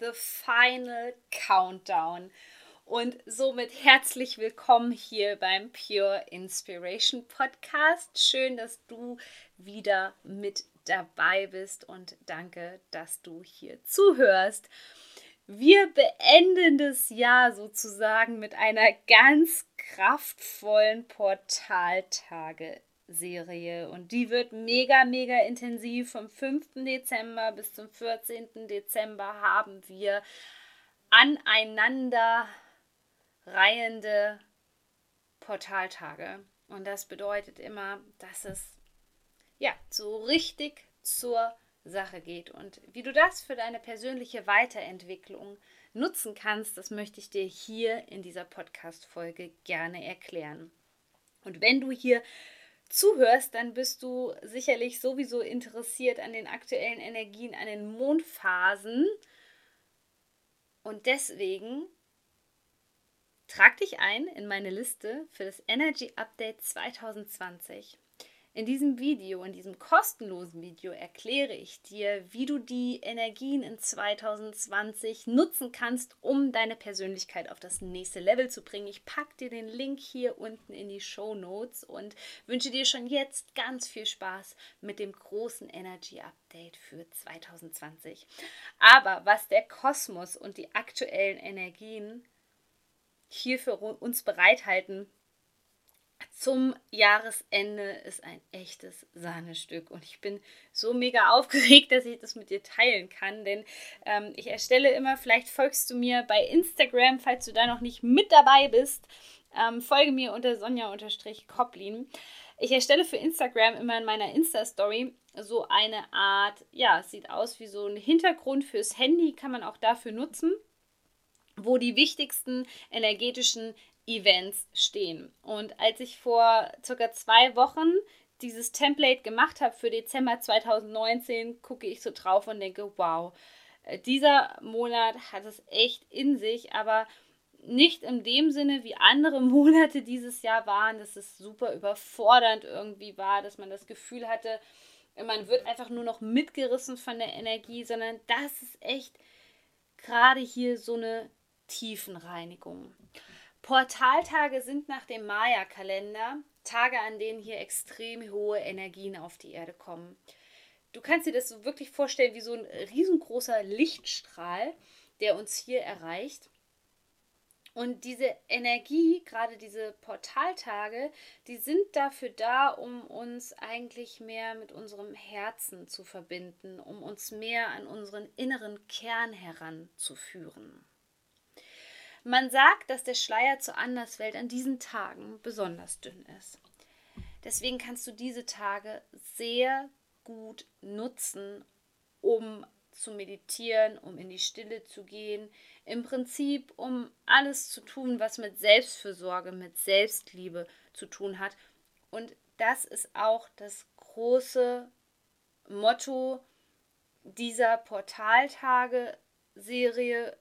The Final Countdown. Und somit herzlich willkommen hier beim Pure Inspiration Podcast. Schön, dass du wieder mit dabei bist und danke, dass du hier zuhörst. Wir beenden das Jahr sozusagen mit einer ganz kraftvollen Portaltage Serie und die wird mega, mega intensiv. Vom 5. Dezember bis zum 14. Dezember haben wir aneinander reihende Portaltage. Und das bedeutet immer, dass es ja so richtig zur Sache geht. Und wie du das für deine persönliche Weiterentwicklung nutzen kannst, das möchte ich dir hier in dieser Podcast-Folge gerne erklären. Und wenn du hier zuhörst, dann bist du sicherlich sowieso interessiert an den aktuellen Energien, an den Mondphasen. Und deswegen trag dich ein in meine Liste für das Energy Update 2020. In diesem Video, in diesem kostenlosen Video erkläre ich dir, wie du die Energien in 2020 nutzen kannst, um deine Persönlichkeit auf das nächste Level zu bringen. Ich packe dir den Link hier unten in die Show Notes und wünsche dir schon jetzt ganz viel Spaß mit dem großen Energy Update für 2020. Aber was der Kosmos und die aktuellen Energien hier für uns bereithalten, zum Jahresende ist ein echtes Sahnestück. Und ich bin so mega aufgeregt, dass ich das mit dir teilen kann. Denn ähm, ich erstelle immer, vielleicht folgst du mir bei Instagram, falls du da noch nicht mit dabei bist. Ähm, folge mir unter Sonja-Koplin. Ich erstelle für Instagram immer in meiner Insta-Story so eine Art, ja, es sieht aus wie so ein Hintergrund fürs Handy, kann man auch dafür nutzen wo die wichtigsten energetischen Events stehen. Und als ich vor circa zwei Wochen dieses Template gemacht habe für Dezember 2019, gucke ich so drauf und denke, wow, äh, dieser Monat hat es echt in sich, aber nicht in dem Sinne, wie andere Monate dieses Jahr waren, dass es super überfordernd irgendwie war, dass man das Gefühl hatte, man wird einfach nur noch mitgerissen von der Energie, sondern das ist echt gerade hier so eine Tiefenreinigung. Portaltage sind nach dem Maya-Kalender Tage, an denen hier extrem hohe Energien auf die Erde kommen. Du kannst dir das so wirklich vorstellen wie so ein riesengroßer Lichtstrahl, der uns hier erreicht. Und diese Energie, gerade diese Portaltage, die sind dafür da, um uns eigentlich mehr mit unserem Herzen zu verbinden, um uns mehr an unseren inneren Kern heranzuführen. Man sagt, dass der Schleier zur Anderswelt an diesen Tagen besonders dünn ist. Deswegen kannst du diese Tage sehr gut nutzen, um zu meditieren, um in die Stille zu gehen, im Prinzip um alles zu tun, was mit Selbstfürsorge, mit Selbstliebe zu tun hat. Und das ist auch das große Motto dieser Portaltage-Serie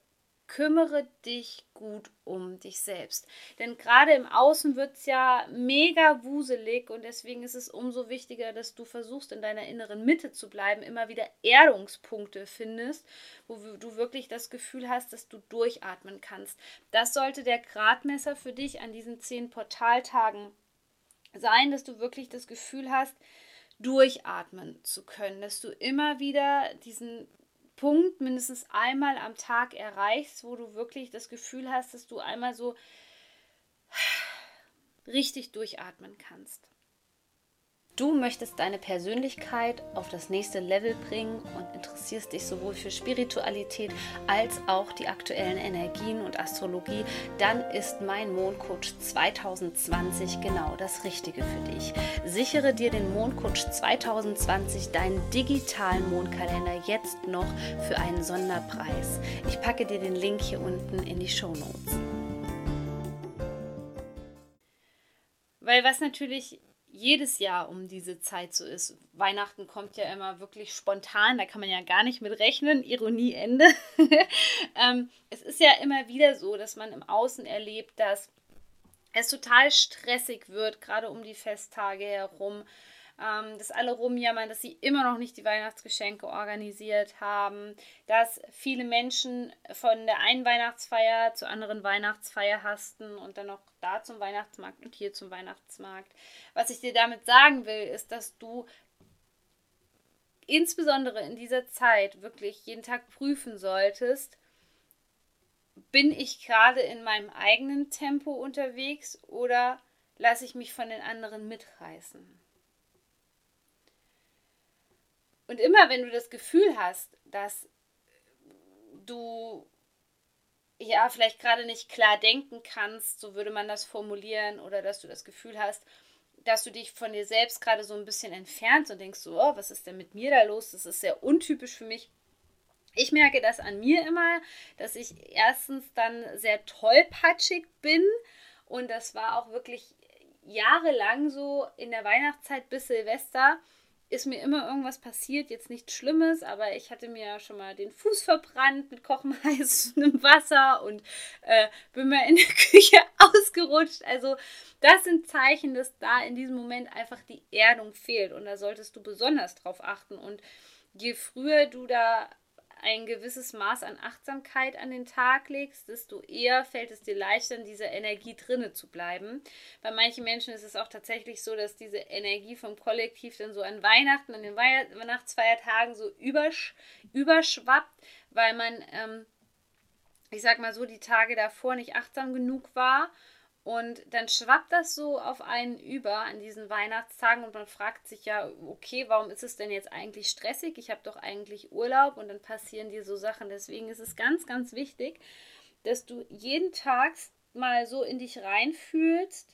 kümmere dich gut um dich selbst. Denn gerade im Außen wird es ja mega wuselig und deswegen ist es umso wichtiger, dass du versuchst, in deiner inneren Mitte zu bleiben, immer wieder Erdungspunkte findest, wo du wirklich das Gefühl hast, dass du durchatmen kannst. Das sollte der Gradmesser für dich an diesen zehn Portaltagen sein, dass du wirklich das Gefühl hast, durchatmen zu können, dass du immer wieder diesen Punkt mindestens einmal am Tag erreichst, wo du wirklich das Gefühl hast, dass du einmal so richtig durchatmen kannst. Du möchtest deine Persönlichkeit auf das nächste Level bringen und interessierst dich sowohl für Spiritualität als auch die aktuellen Energien und Astrologie, dann ist mein Mondcoach 2020 genau das Richtige für dich. Sichere dir den Mondcoach 2020, deinen digitalen Mondkalender, jetzt noch für einen Sonderpreis. Ich packe dir den Link hier unten in die Show Notes. Weil was natürlich jedes Jahr um diese Zeit so ist. Weihnachten kommt ja immer wirklich spontan, da kann man ja gar nicht mit rechnen. Ironie Ende. ähm, es ist ja immer wieder so, dass man im Außen erlebt, dass es total stressig wird, gerade um die Festtage herum ähm, dass alle rumjammern, dass sie immer noch nicht die Weihnachtsgeschenke organisiert haben, dass viele Menschen von der einen Weihnachtsfeier zur anderen Weihnachtsfeier hasten und dann noch da zum Weihnachtsmarkt und hier zum Weihnachtsmarkt. Was ich dir damit sagen will, ist, dass du insbesondere in dieser Zeit wirklich jeden Tag prüfen solltest, bin ich gerade in meinem eigenen Tempo unterwegs oder lasse ich mich von den anderen mitreißen? Und immer wenn du das Gefühl hast, dass du ja vielleicht gerade nicht klar denken kannst, so würde man das formulieren, oder dass du das Gefühl hast, dass du dich von dir selbst gerade so ein bisschen entfernst und denkst so, oh, was ist denn mit mir da los? Das ist sehr untypisch für mich. Ich merke das an mir immer, dass ich erstens dann sehr tollpatschig bin und das war auch wirklich jahrelang so in der Weihnachtszeit bis Silvester ist mir immer irgendwas passiert, jetzt nichts Schlimmes, aber ich hatte mir schon mal den Fuß verbrannt mit kochenheißem Wasser und äh, bin mal in der Küche ausgerutscht. Also das sind Zeichen, dass da in diesem Moment einfach die Erdung fehlt und da solltest du besonders drauf achten und je früher du da ein gewisses Maß an Achtsamkeit an den Tag legst, desto eher fällt es dir leichter, in dieser Energie drinne zu bleiben. Bei manchen Menschen ist es auch tatsächlich so, dass diese Energie vom Kollektiv dann so an Weihnachten, an den Weihnachtsfeiertagen so übersch überschwappt, weil man, ähm, ich sag mal so, die Tage davor nicht achtsam genug war und dann schwappt das so auf einen über an diesen Weihnachtstagen und man fragt sich ja, okay, warum ist es denn jetzt eigentlich stressig? Ich habe doch eigentlich Urlaub und dann passieren dir so Sachen. Deswegen ist es ganz, ganz wichtig, dass du jeden Tag mal so in dich reinfühlst.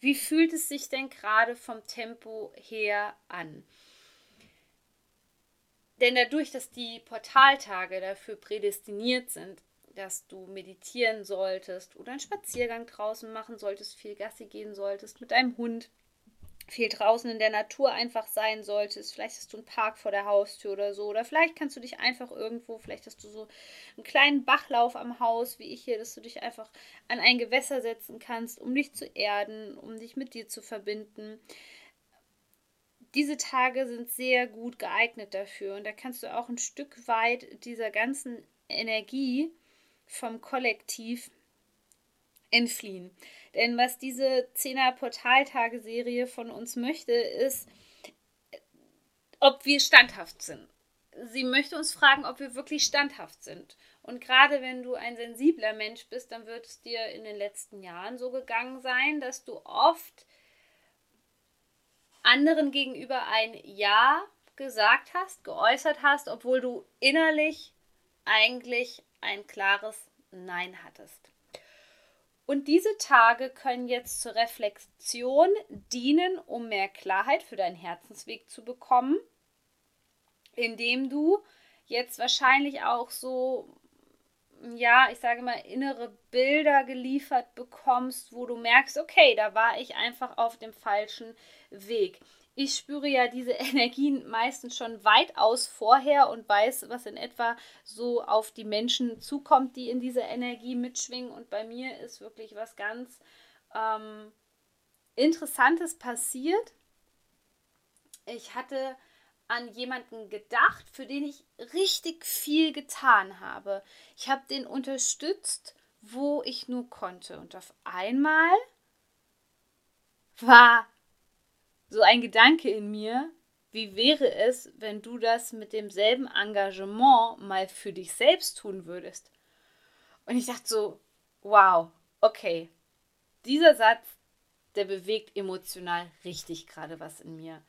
Wie fühlt es sich denn gerade vom Tempo her an? Denn dadurch, dass die Portaltage dafür prädestiniert sind, dass du meditieren solltest oder einen Spaziergang draußen machen solltest, viel Gassi gehen solltest mit deinem Hund, viel draußen in der Natur einfach sein solltest. Vielleicht hast du einen Park vor der Haustür oder so. Oder vielleicht kannst du dich einfach irgendwo, vielleicht hast du so einen kleinen Bachlauf am Haus, wie ich hier, dass du dich einfach an ein Gewässer setzen kannst, um dich zu erden, um dich mit dir zu verbinden. Diese Tage sind sehr gut geeignet dafür und da kannst du auch ein Stück weit dieser ganzen Energie vom Kollektiv entfliehen. Denn was diese 10er Portaltage-Serie von uns möchte, ist, ob wir standhaft sind. Sie möchte uns fragen, ob wir wirklich standhaft sind. Und gerade wenn du ein sensibler Mensch bist, dann wird es dir in den letzten Jahren so gegangen sein, dass du oft anderen gegenüber ein Ja gesagt hast, geäußert hast, obwohl du innerlich eigentlich ein klares Nein hattest. Und diese Tage können jetzt zur Reflexion dienen, um mehr Klarheit für deinen Herzensweg zu bekommen, indem du jetzt wahrscheinlich auch so, ja, ich sage mal, innere Bilder geliefert bekommst, wo du merkst, okay, da war ich einfach auf dem falschen Weg ich spüre ja diese Energien meistens schon weitaus vorher und weiß, was in etwa so auf die Menschen zukommt, die in dieser Energie mitschwingen. Und bei mir ist wirklich was ganz ähm, Interessantes passiert. Ich hatte an jemanden gedacht, für den ich richtig viel getan habe. Ich habe den unterstützt, wo ich nur konnte. Und auf einmal war so ein Gedanke in mir, wie wäre es, wenn du das mit demselben Engagement mal für dich selbst tun würdest? Und ich dachte so, wow, okay, dieser Satz, der bewegt emotional richtig gerade was in mir.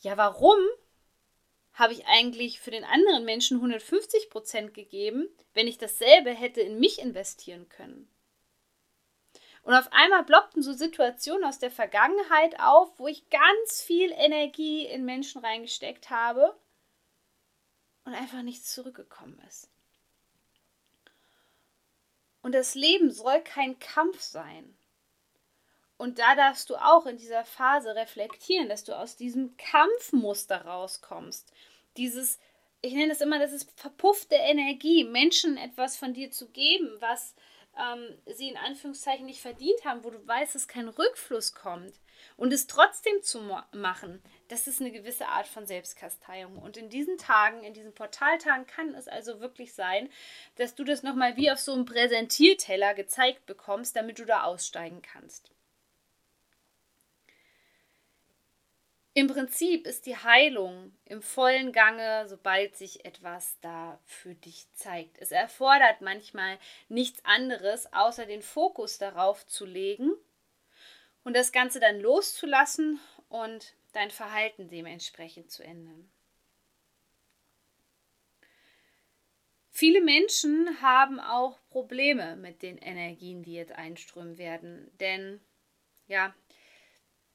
Ja, warum habe ich eigentlich für den anderen Menschen 150 Prozent gegeben, wenn ich dasselbe hätte in mich investieren können? Und auf einmal blockten so Situationen aus der Vergangenheit auf, wo ich ganz viel Energie in Menschen reingesteckt habe und einfach nichts zurückgekommen ist. Und das Leben soll kein Kampf sein. Und da darfst du auch in dieser Phase reflektieren, dass du aus diesem Kampfmuster rauskommst. Dieses, ich nenne es immer, das ist verpuffte Energie, Menschen etwas von dir zu geben, was ähm, sie in Anführungszeichen nicht verdient haben, wo du weißt, dass kein Rückfluss kommt. Und es trotzdem zu machen, das ist eine gewisse Art von Selbstkasteiung. Und in diesen Tagen, in diesen Portaltagen kann es also wirklich sein, dass du das nochmal wie auf so einem Präsentierteller gezeigt bekommst, damit du da aussteigen kannst. Im Prinzip ist die Heilung im vollen Gange, sobald sich etwas da für dich zeigt. Es erfordert manchmal nichts anderes, außer den Fokus darauf zu legen und das Ganze dann loszulassen und dein Verhalten dementsprechend zu ändern. Viele Menschen haben auch Probleme mit den Energien, die jetzt einströmen werden, denn ja,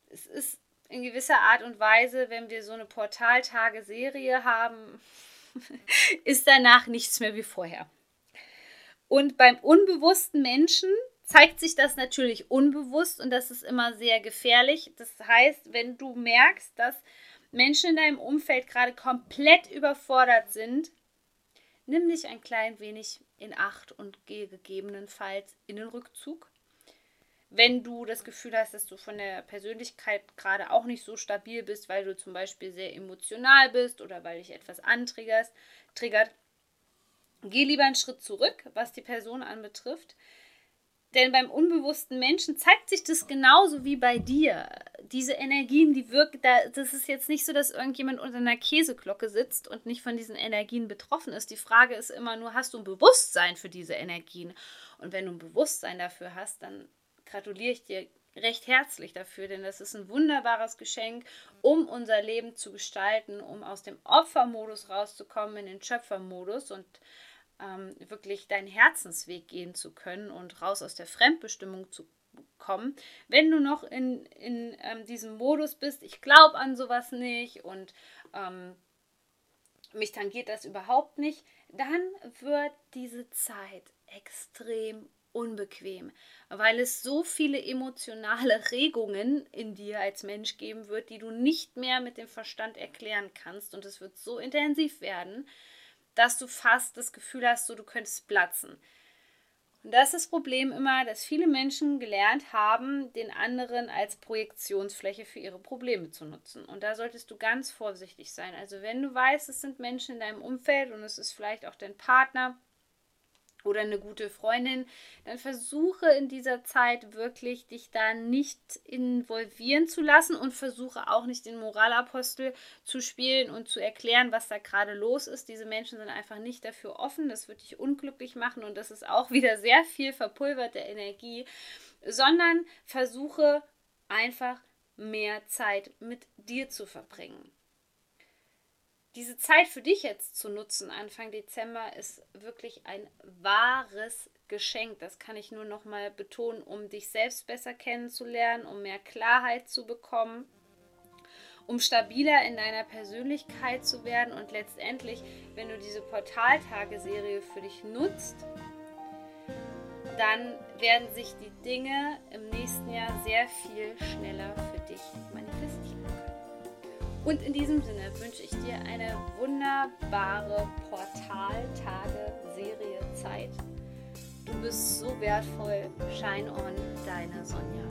es ist in gewisser Art und Weise, wenn wir so eine Portaltage-Serie haben, ist danach nichts mehr wie vorher. Und beim unbewussten Menschen zeigt sich das natürlich unbewusst und das ist immer sehr gefährlich. Das heißt, wenn du merkst, dass Menschen in deinem Umfeld gerade komplett überfordert sind, nimm dich ein klein wenig in Acht und gehe gegebenenfalls in den Rückzug wenn du das Gefühl hast, dass du von der Persönlichkeit gerade auch nicht so stabil bist, weil du zum Beispiel sehr emotional bist oder weil dich etwas antriggerst, triggert, geh lieber einen Schritt zurück, was die Person anbetrifft. Denn beim unbewussten Menschen zeigt sich das genauso wie bei dir. Diese Energien, die wirken, da, das ist jetzt nicht so, dass irgendjemand unter einer Käseglocke sitzt und nicht von diesen Energien betroffen ist. Die Frage ist immer nur, hast du ein Bewusstsein für diese Energien? Und wenn du ein Bewusstsein dafür hast, dann gratuliere ich dir recht herzlich dafür, denn das ist ein wunderbares Geschenk, um unser Leben zu gestalten, um aus dem Opfermodus rauszukommen in den Schöpfermodus und ähm, wirklich deinen Herzensweg gehen zu können und raus aus der Fremdbestimmung zu kommen. Wenn du noch in, in ähm, diesem Modus bist, ich glaube an sowas nicht und ähm, mich tangiert das überhaupt nicht, dann wird diese Zeit extrem unbequem, weil es so viele emotionale Regungen in dir als Mensch geben wird, die du nicht mehr mit dem Verstand erklären kannst. Und es wird so intensiv werden, dass du fast das Gefühl hast, so du könntest platzen. Und das ist das Problem immer, dass viele Menschen gelernt haben, den anderen als Projektionsfläche für ihre Probleme zu nutzen. Und da solltest du ganz vorsichtig sein. Also wenn du weißt, es sind Menschen in deinem Umfeld und es ist vielleicht auch dein Partner, oder eine gute Freundin, dann versuche in dieser Zeit wirklich dich da nicht involvieren zu lassen und versuche auch nicht den Moralapostel zu spielen und zu erklären, was da gerade los ist. Diese Menschen sind einfach nicht dafür offen. Das wird dich unglücklich machen und das ist auch wieder sehr viel verpulverte Energie, sondern versuche einfach mehr Zeit mit dir zu verbringen diese Zeit für dich jetzt zu nutzen, Anfang Dezember, ist wirklich ein wahres Geschenk. Das kann ich nur noch mal betonen, um dich selbst besser kennenzulernen, um mehr Klarheit zu bekommen, um stabiler in deiner Persönlichkeit zu werden und letztendlich, wenn du diese Portaltage-Serie für dich nutzt, dann werden sich die Dinge im nächsten Jahr sehr viel schneller für dich manifestieren. Und in diesem Sinne wünsche ich dir eine wunderbare Portal-Tage-Serie Zeit. Du bist so wertvoll. Shine on, deine Sonja.